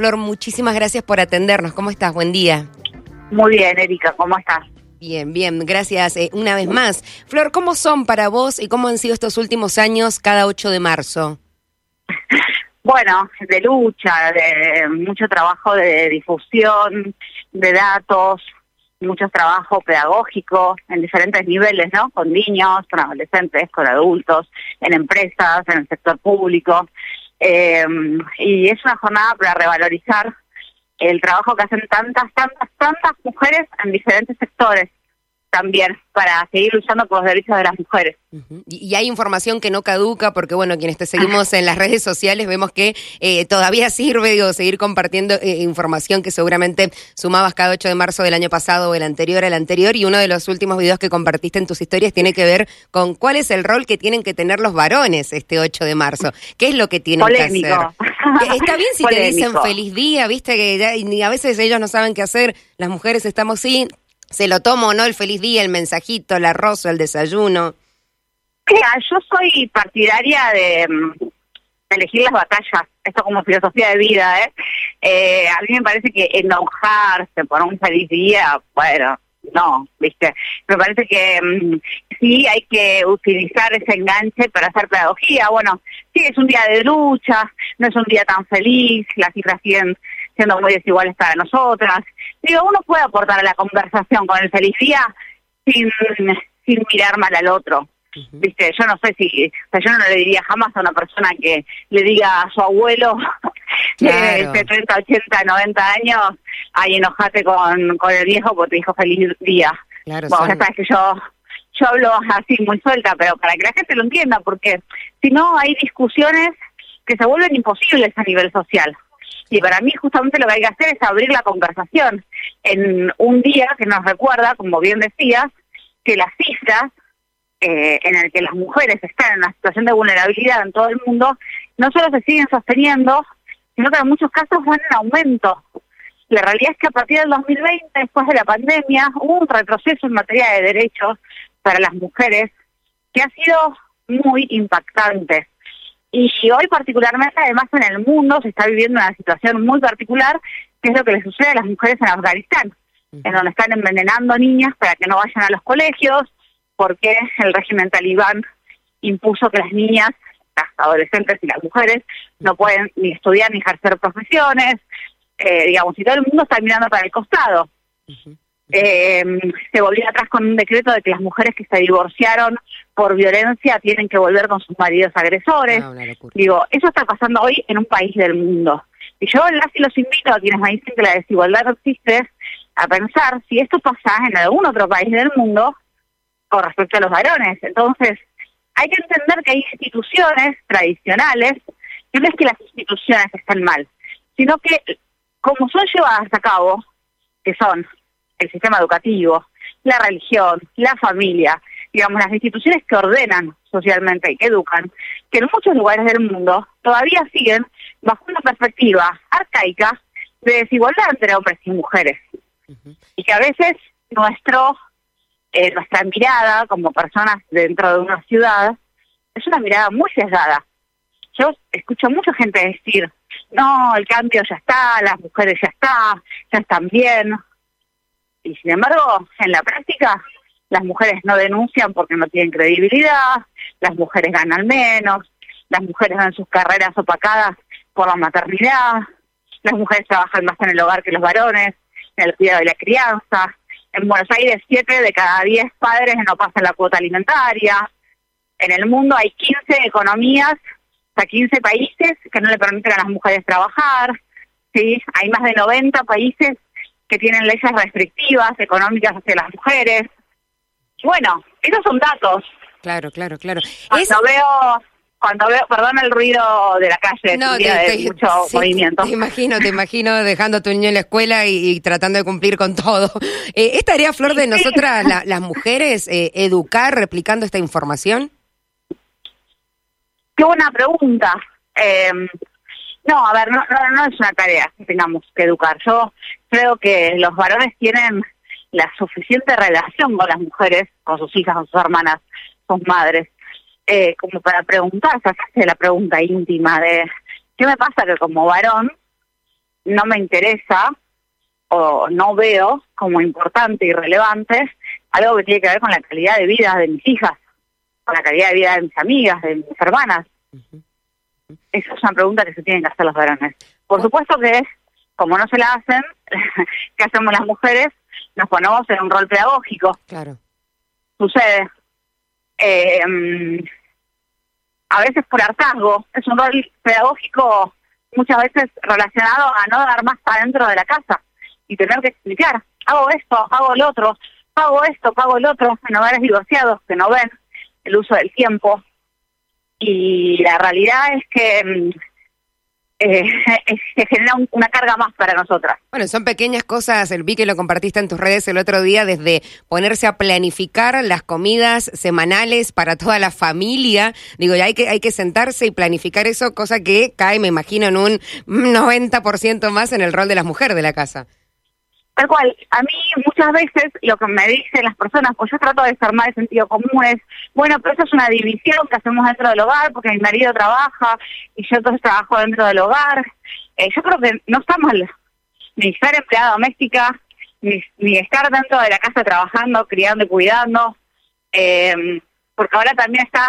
Flor, muchísimas gracias por atendernos. ¿Cómo estás? Buen día. Muy bien, Erika, ¿cómo estás? Bien, bien, gracias eh, una vez más. Flor, ¿cómo son para vos y cómo han sido estos últimos años cada 8 de marzo? Bueno, de lucha, de mucho trabajo de difusión, de datos, mucho trabajo pedagógico en diferentes niveles, ¿no? Con niños, con adolescentes, con adultos, en empresas, en el sector público. Eh, y es una jornada para revalorizar el trabajo que hacen tantas, tantas, tantas mujeres en diferentes sectores también para seguir luchando por los derechos de las mujeres. y, hay información que no caduca, porque bueno, quienes te seguimos en las redes sociales vemos que eh, todavía sirve digo, seguir compartiendo eh, información que seguramente sumabas cada 8 de marzo del año pasado o el anterior al anterior, y uno de los últimos videos que compartiste en tus historias tiene que ver con cuál es el rol que tienen que tener los varones este 8 de marzo. ¿Qué es lo que tienen que hacer? Está bien si te dicen feliz día, viste que a veces ellos no saben qué hacer, las mujeres estamos sin se lo tomo no el feliz día, el mensajito, el arroz, el desayuno. Mira, yo soy partidaria de, mm, elegir las batallas, esto como filosofía de vida, ¿eh? ¿eh? A mí me parece que enojarse por un feliz día, bueno, no, ¿viste? Me parece que mm, sí hay que utilizar ese enganche para hacer pedagogía. Bueno, sí, es un día de lucha, no es un día tan feliz, las cifras siguen siendo muy desiguales para nosotras. Digo, uno puede aportar a la conversación con el feliz sin, sin mirar mal al otro. Viste, yo no sé si, o sea, yo no le diría jamás a una persona que le diga a su abuelo de 70, 80, 90 años, ay, enojate con, con el viejo porque te dijo feliz día. Claro, bueno, ya sabes que yo, yo hablo así muy suelta, pero para que la gente lo entienda, porque si no hay discusiones que se vuelven imposibles a nivel social. Y para mí justamente lo que hay que hacer es abrir la conversación en un día que nos recuerda, como bien decías, que las cifras eh, en el que las mujeres están en una situación de vulnerabilidad en todo el mundo no solo se siguen sosteniendo, sino que en muchos casos van en aumento. La realidad es que a partir del 2020, después de la pandemia, hubo un retroceso en materia de derechos para las mujeres que ha sido muy impactante. Y hoy particularmente, además en el mundo, se está viviendo una situación muy particular, que es lo que le sucede a las mujeres en Afganistán, en donde están envenenando niñas para que no vayan a los colegios, porque el régimen talibán impuso que las niñas, las adolescentes y las mujeres no pueden ni estudiar ni ejercer profesiones, eh, digamos, y todo el mundo está mirando para el costado. Eh, se volvió atrás con un decreto de que las mujeres que se divorciaron por violencia tienen que volver con sus maridos agresores. Ah, Digo, eso está pasando hoy en un país del mundo. Y yo las y los invito a quienes me dicen que la desigualdad no existe a pensar si esto pasa en algún otro país del mundo con respecto a los varones. Entonces, hay que entender que hay instituciones tradicionales, que no es que las instituciones estén mal, sino que como son llevadas a cabo, que son el sistema educativo, la religión, la familia, digamos, las instituciones que ordenan socialmente y que educan, que en muchos lugares del mundo todavía siguen bajo una perspectiva arcaica de desigualdad entre hombres y mujeres. Y que a veces nuestro eh, nuestra mirada como personas dentro de una ciudad es una mirada muy sesgada. Yo escucho a mucha gente decir, no, el cambio ya está, las mujeres ya está, ya están bien, y sin embargo, en la práctica, las mujeres no denuncian porque no tienen credibilidad, las mujeres ganan menos, las mujeres dan sus carreras opacadas por la maternidad, las mujeres trabajan más en el hogar que los varones, en el cuidado de la crianza. En Buenos Aires, siete de cada diez padres no pasan la cuota alimentaria. En el mundo hay 15 economías, o sea, 15 países que no le permiten a las mujeres trabajar. ¿sí? Hay más de 90 países que tienen leyes restrictivas económicas hacia las mujeres. Bueno, esos son datos. Claro, claro, claro. Cuando veo cuando veo, perdón el ruido de la calle, no, de mucho movimiento. Te imagino, te imagino dejando a tu niño en la escuela y, tratando de cumplir con todo. Eh, ¿Es tarea, Flor, de nosotras, las mujeres, eh, educar replicando esta información? Qué buena pregunta. Eh, no, a ver, no, no, es una tarea que tengamos que educar. Yo creo que los varones tienen la suficiente relación con las mujeres, con sus hijas, con sus hermanas, sus madres, eh, como para preguntar, hacerse la pregunta íntima de qué me pasa que como varón no me interesa o no veo como importante y relevante algo que tiene que ver con la calidad de vida de mis hijas, con la calidad de vida de mis amigas, de mis hermanas. Esa es una pregunta que se tienen que hacer los varones. Por supuesto que, como no se la hacen, ¿qué hacemos las mujeres? Nos ponemos en un rol pedagógico. Claro. Sucede. Eh, mm, a veces por hartazgo. Es un rol pedagógico muchas veces relacionado a no dar más para dentro de la casa y tener que explicar, hago esto, hago el otro, hago esto, hago el otro, en hogares divorciados que no ven el uso del tiempo. Y la realidad es que mm, eh, se genera una carga más para nosotras. Bueno, son pequeñas cosas, el vi que lo compartiste en tus redes el otro día, desde ponerse a planificar las comidas semanales para toda la familia. Digo, hay que, hay que sentarse y planificar eso, cosa que cae, me imagino, en un 90% más en el rol de las mujeres de la casa. Tal cual, a mí muchas veces lo que me dicen las personas, pues yo trato de ser más de sentido común, es, bueno, pero eso es una división que hacemos dentro del hogar, porque mi marido trabaja y yo entonces trabajo dentro del hogar. Eh, yo creo que no está mal ni ser empleada doméstica, ni, estar dentro de la casa trabajando, criando y cuidando, eh, porque ahora también está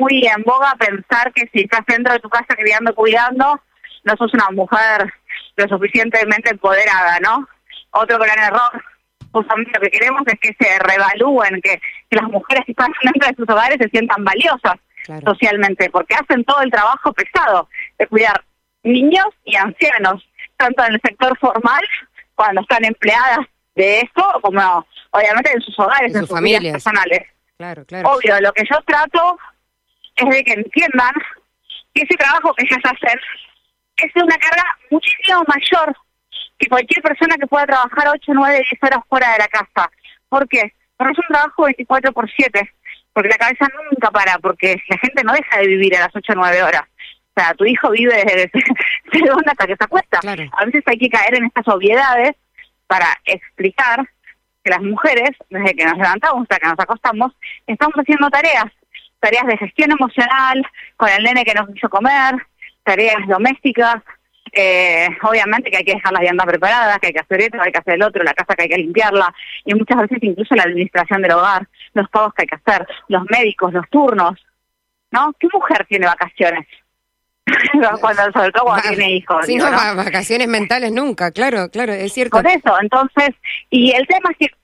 muy en boga pensar que si estás dentro de tu casa criando y cuidando, no sos una mujer lo suficientemente empoderada, ¿no? Otro gran error. Justamente lo que queremos es que se revalúen, que, las mujeres que están dentro de sus hogares se sientan valiosas socialmente, porque hacen todo el trabajo pesado de cuidar niños y ancianos, tanto en el sector formal, cuando están empleadas de esto, como obviamente en sus hogares, en, sus, familias personales. Claro, claro. Obvio, lo que yo trato es de que entiendan que ese trabajo que ellas hacen es de una carga muchísimo mayor que cualquier persona que pueda trabajar 8, 9, 10 horas fuera de la casa. ¿Por qué? Porque es un trabajo 24 por 7, porque la cabeza nunca para, porque la gente no deja de vivir a las 8 o 9 horas. O sea, tu hijo vive desde dónde hasta que se acuesta. A veces hay que caer en estas obviedades para explicar que las mujeres, desde que nos levantamos hasta que nos acostamos, estamos haciendo tareas, tareas de gestión emocional, con el nene que nos hizo comer, tareas domésticas, eh, obviamente que hay que dejar las viandas preparadas, que hay que hacer esto, hay que hacer el otro, la casa que hay que limpiarla, y muchas veces incluso la administración del hogar, los pagos que hay que hacer, los médicos, los turnos, ¿no? ¿Qué mujer tiene vacaciones? cuando, sobre todo cuando tiene hijos. Sí, no, vacaciones mentales nunca, claro, claro, es cierto. Por eso, entonces, y el tema es que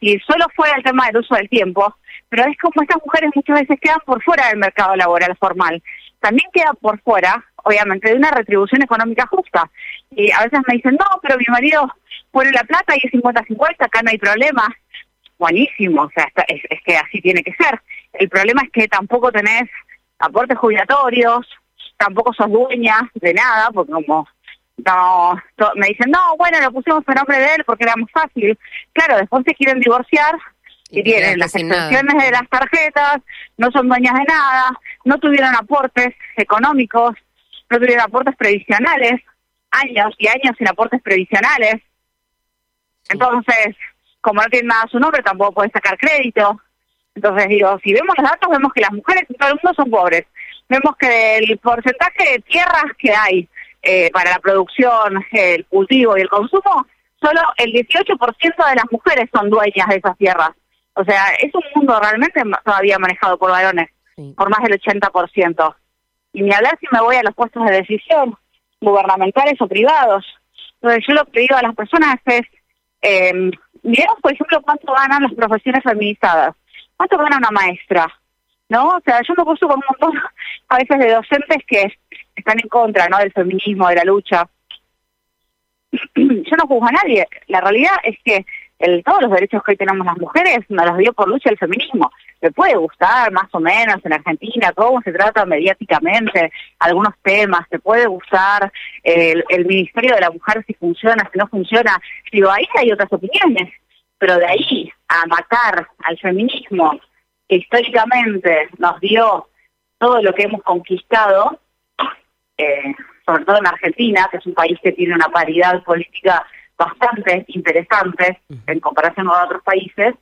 si solo fuera el tema del uso del tiempo, pero es como estas mujeres muchas veces quedan por fuera del mercado laboral formal. También queda por fuera obviamente, de una retribución económica justa. Y a veces me dicen, no, pero mi marido pone la plata y es 50-50, acá no hay problema. Buenísimo, o sea, es, que así tiene que ser. El problema es que tampoco tenés aportes jubilatorios, tampoco sos dueña de nada, porque como no me dicen, no, bueno, lo pusimos en nombre de él porque era más fácil. Claro, después se quieren divorciar y, tienen las extensiones de las tarjetas, no son dueñas de nada, no tuvieron aportes económicos, no tuvieron aportes previsionales, años y años sin aportes previsionales. Entonces, como no tiene nada a su nombre, tampoco puede sacar crédito. Entonces digo, si vemos los datos, vemos que las mujeres en todo el mundo son pobres. Vemos que el porcentaje de tierras que hay eh, para la producción, el cultivo y el consumo, solo el 18% de las mujeres son dueñas de esas tierras. O sea, es un mundo realmente todavía manejado por varones, por más del 80%. Y ni hablar si me voy a los puestos de decisión, gubernamentales o privados. Entonces yo lo que digo a las personas es, eh, miremos por ejemplo cuánto ganan las profesiones administradas, cuánto gana una maestra, ¿no? O sea, yo me puso con un montón a veces de docentes que están en contra, ¿no? Del feminismo, de la lucha. yo no juzgo a nadie. La realidad es que el, todos los derechos que hoy tenemos las mujeres nos los dio por lucha el feminismo. Me puede gustar más o menos en Argentina cómo se trata mediáticamente algunos temas, te puede gustar el, Ministerio de la Mujer si funciona, si no funciona. Digo, ahí hay otras opiniones, pero de ahí a matar al feminismo que históricamente nos dio todo lo que hemos conquistado, eh, sobre todo en Argentina, que es un país que tiene una paridad política bastante interesante en comparación con otros países,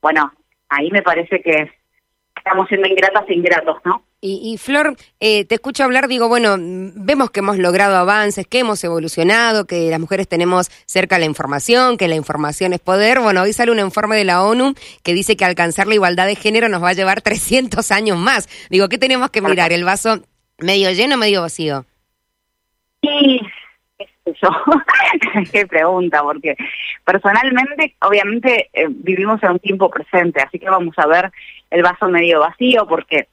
bueno, ahí me parece que, estamos siendo ingratas e ingratos, ¿no? Y, Flor, eh, te escucho hablar, digo, bueno, vemos que hemos logrado avances, que hemos evolucionado, que las mujeres tenemos cerca la información, que la información es poder. Bueno, hoy sale un informe de la ONU que dice que alcanzar la igualdad de género nos va a llevar 300 años más. Digo, ¿qué tenemos que mirar? ¿El vaso medio lleno o medio vacío? Sí, yo, qué pregunta, porque personalmente, obviamente, eh, vivimos en un tiempo presente, así que vamos a ver el vaso medio vacío, porque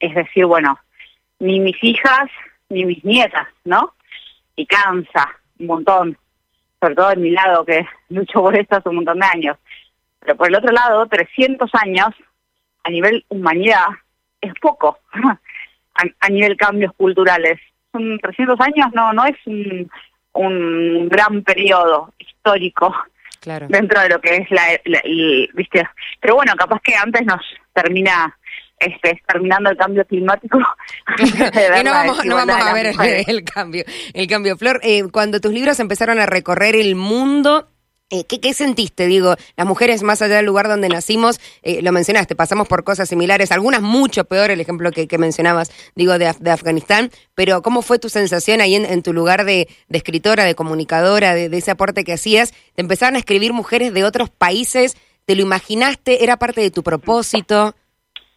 es decir, bueno, ni mis hijas ni mis nietas, ¿no? Y cansa un montón, sobre todo en mi lado, que lucho por esto hace un montón de años. Pero por el otro lado, 300 años a nivel humanidad es poco, a, nivel cambios culturales. Son 300 años, no, no es un, un gran periodo histórico claro. dentro de lo que es la, viste pero bueno capaz que antes nos termina este, terminando el cambio climático. no, vamos, no vamos, a ver el, cambio. El cambio. Flor, eh, cuando tus libros empezaron a recorrer el mundo, eh, ¿qué, ¿qué, sentiste? Digo, las mujeres más allá del lugar donde nacimos, eh, lo mencionaste, pasamos por cosas similares, algunas mucho peor, el ejemplo que, mencionabas, digo, de, Afganistán, pero ¿cómo fue tu sensación ahí en, tu lugar de, escritora, de comunicadora, de, de ese aporte que hacías? ¿Te empezaron a escribir mujeres de otros países? ¿Te lo imaginaste? ¿Era parte de tu propósito?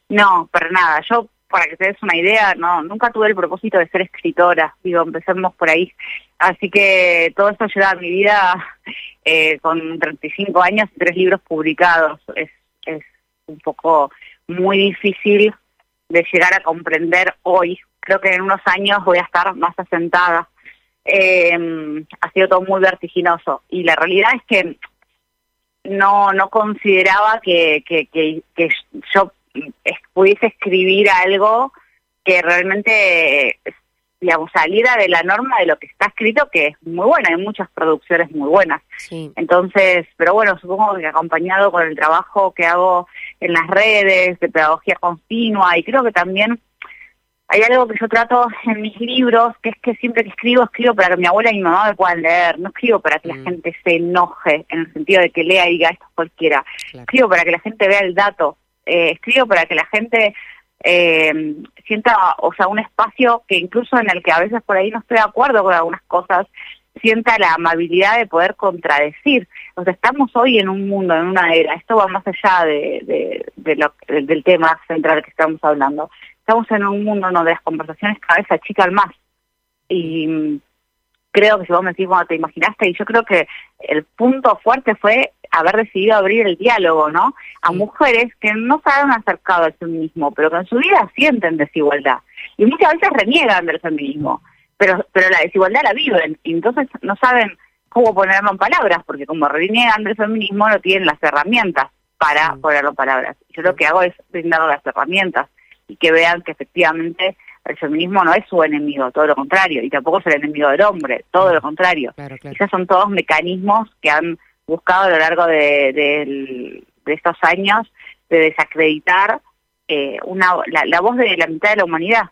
No, para nada. Yo, para que te des una idea, no, nunca tuve el propósito de ser escritora. Digo, empecemos por ahí. Así que todo esto lleva a mi vida eh, con 35 años y tres libros publicados. Es, un poco muy difícil de llegar a comprender hoy. Creo que en unos años voy a estar más asentada. Eh, ha sido todo muy vertiginoso. Y la realidad es que no no consideraba que, que, que yo pudiese escribir algo que realmente, digamos, saliera de la norma de lo que está escrito, que es muy buena, hay muchas producciones muy buenas. Entonces, pero bueno, supongo que acompañado con el trabajo que hago en las redes, de pedagogía continua, y creo que también hay algo que yo trato en mis libros, que es que siempre que escribo, escribo para que mi abuela y mi mamá me puedan leer, no escribo para que la mm. gente se enoje, en el sentido de que lea y diga esto cualquiera, escribo para que la gente vea el dato, eh, escribo para que la gente eh, sienta, o sea, un espacio que incluso en el que a veces por ahí no estoy de acuerdo con algunas cosas, sienta la amabilidad de poder contradecir. O sea, estamos hoy en un mundo, en una era, esto va más allá de, del tema central que estamos hablando. Estamos en un mundo donde las conversaciones cada vez achican más. Y creo que si vos me decís cuando te imaginaste, y yo creo que el punto fuerte fue haber decidido abrir el diálogo, ¿no? A mujeres que no se han acercado al feminismo, pero que en su vida sienten desigualdad. Y muchas veces reniegan del feminismo, pero, pero la desigualdad la viven, y entonces no saben cómo ponerlo en palabras, porque como reniegan del feminismo no tienen las herramientas para ponerlo en palabras. Yo lo que hago es brindar las herramientas y que vean que efectivamente el feminismo no es su enemigo, todo lo contrario, y tampoco es el enemigo del hombre, todo lo contrario. Claro, son todos mecanismos que han buscado a lo largo de, estos años de desacreditar eh, una, la, voz de la mitad de la humanidad.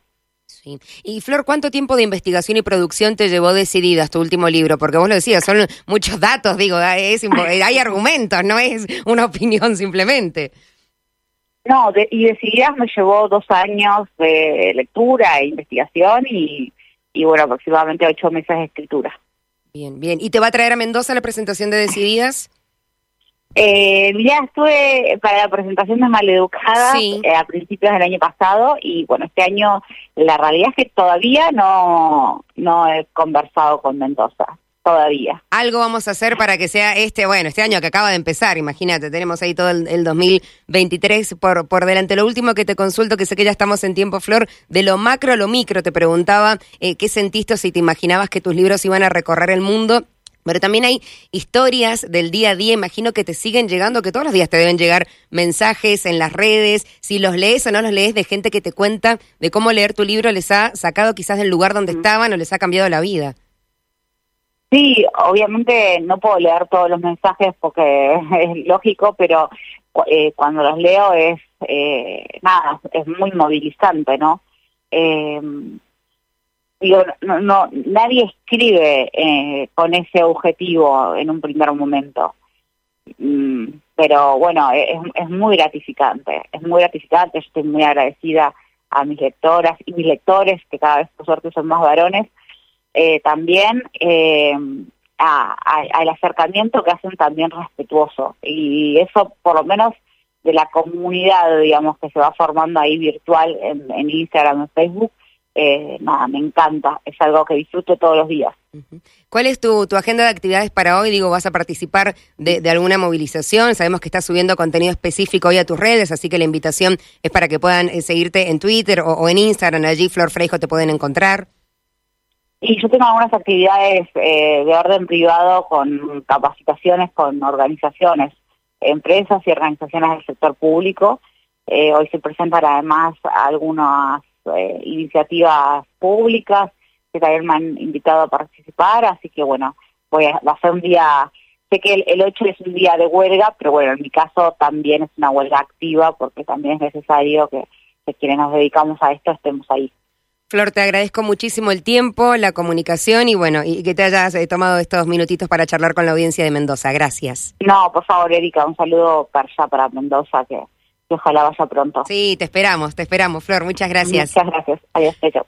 Sí. Y Flor, ¿cuánto tiempo de investigación y producción te llevó decidida tu último libro? Porque vos lo decías, son muchos datos, digo, hay argumentos, no es una opinión simplemente. No, y decididas me llevó dos años de lectura e investigación y, y bueno, aproximadamente ocho meses de escritura. Bien, bien. ¿Y te va a traer a Mendoza la presentación de Decididas? Eh, ya estuve para la presentación de Maleducada eh, a principios del año pasado y bueno, este año la realidad es que todavía no, no he conversado con Mendoza todavía. Algo vamos a hacer para que sea este, bueno, este año que acaba de empezar, imagínate, tenemos ahí todo el, 2023 por, por delante. Lo último que te consulto, que sé que ya estamos en tiempo, Flor, de lo macro a lo micro, te preguntaba eh, qué sentiste si te imaginabas que tus libros iban a recorrer el mundo. Pero también hay historias del día a día, imagino que te siguen llegando, que todos los días te deben llegar mensajes en las redes, si los lees o no los lees, de gente que te cuenta de cómo leer tu libro les ha sacado quizás del lugar donde estaban o les ha cambiado la vida. Sí, obviamente no puedo leer todos los mensajes porque es lógico, pero eh, cuando los leo es, eh, nada, es muy movilizante, ¿no? Eh, digo, no, nadie escribe eh, con ese objetivo en un primer momento. Mm, pero bueno, es, es muy gratificante, es muy gratificante, estoy muy agradecida a mis lectoras y mis lectores, que cada vez por suerte son más varones, eh, también eh, al acercamiento que hacen también respetuoso. Y eso por lo menos de la comunidad, digamos, que se va formando ahí virtual en, en Instagram, en Facebook, eh, nada, me encanta, es algo que disfruto todos los días. ¿Cuál es tu, tu agenda de actividades para hoy? Digo, ¿vas a participar de, alguna movilización? Sabemos que estás subiendo contenido específico hoy a tus redes, así que la invitación es para que puedan eh, seguirte en Twitter o, en Instagram, allí Flor Freijo te pueden encontrar. Y yo tengo algunas actividades eh, de orden privado con capacitaciones con organizaciones, empresas y organizaciones del sector público. hoy se presentan además algunas eh, iniciativas públicas que también me han invitado a participar, así que bueno, voy a, va a ser un día, sé que el, 8 es un día de huelga, pero bueno, en mi caso también es una huelga activa porque también es necesario que, quienes nos dedicamos a esto estemos ahí. Flor, te agradezco muchísimo el tiempo, la comunicación y bueno, y que te hayas eh, tomado estos minutitos para charlar con la audiencia de Mendoza. Gracias. No, por favor, Erika, un saludo para allá, para Mendoza, que ojalá vaya pronto. Sí, te esperamos, te esperamos, Flor. Muchas gracias. Muchas gracias. Adiós, chao.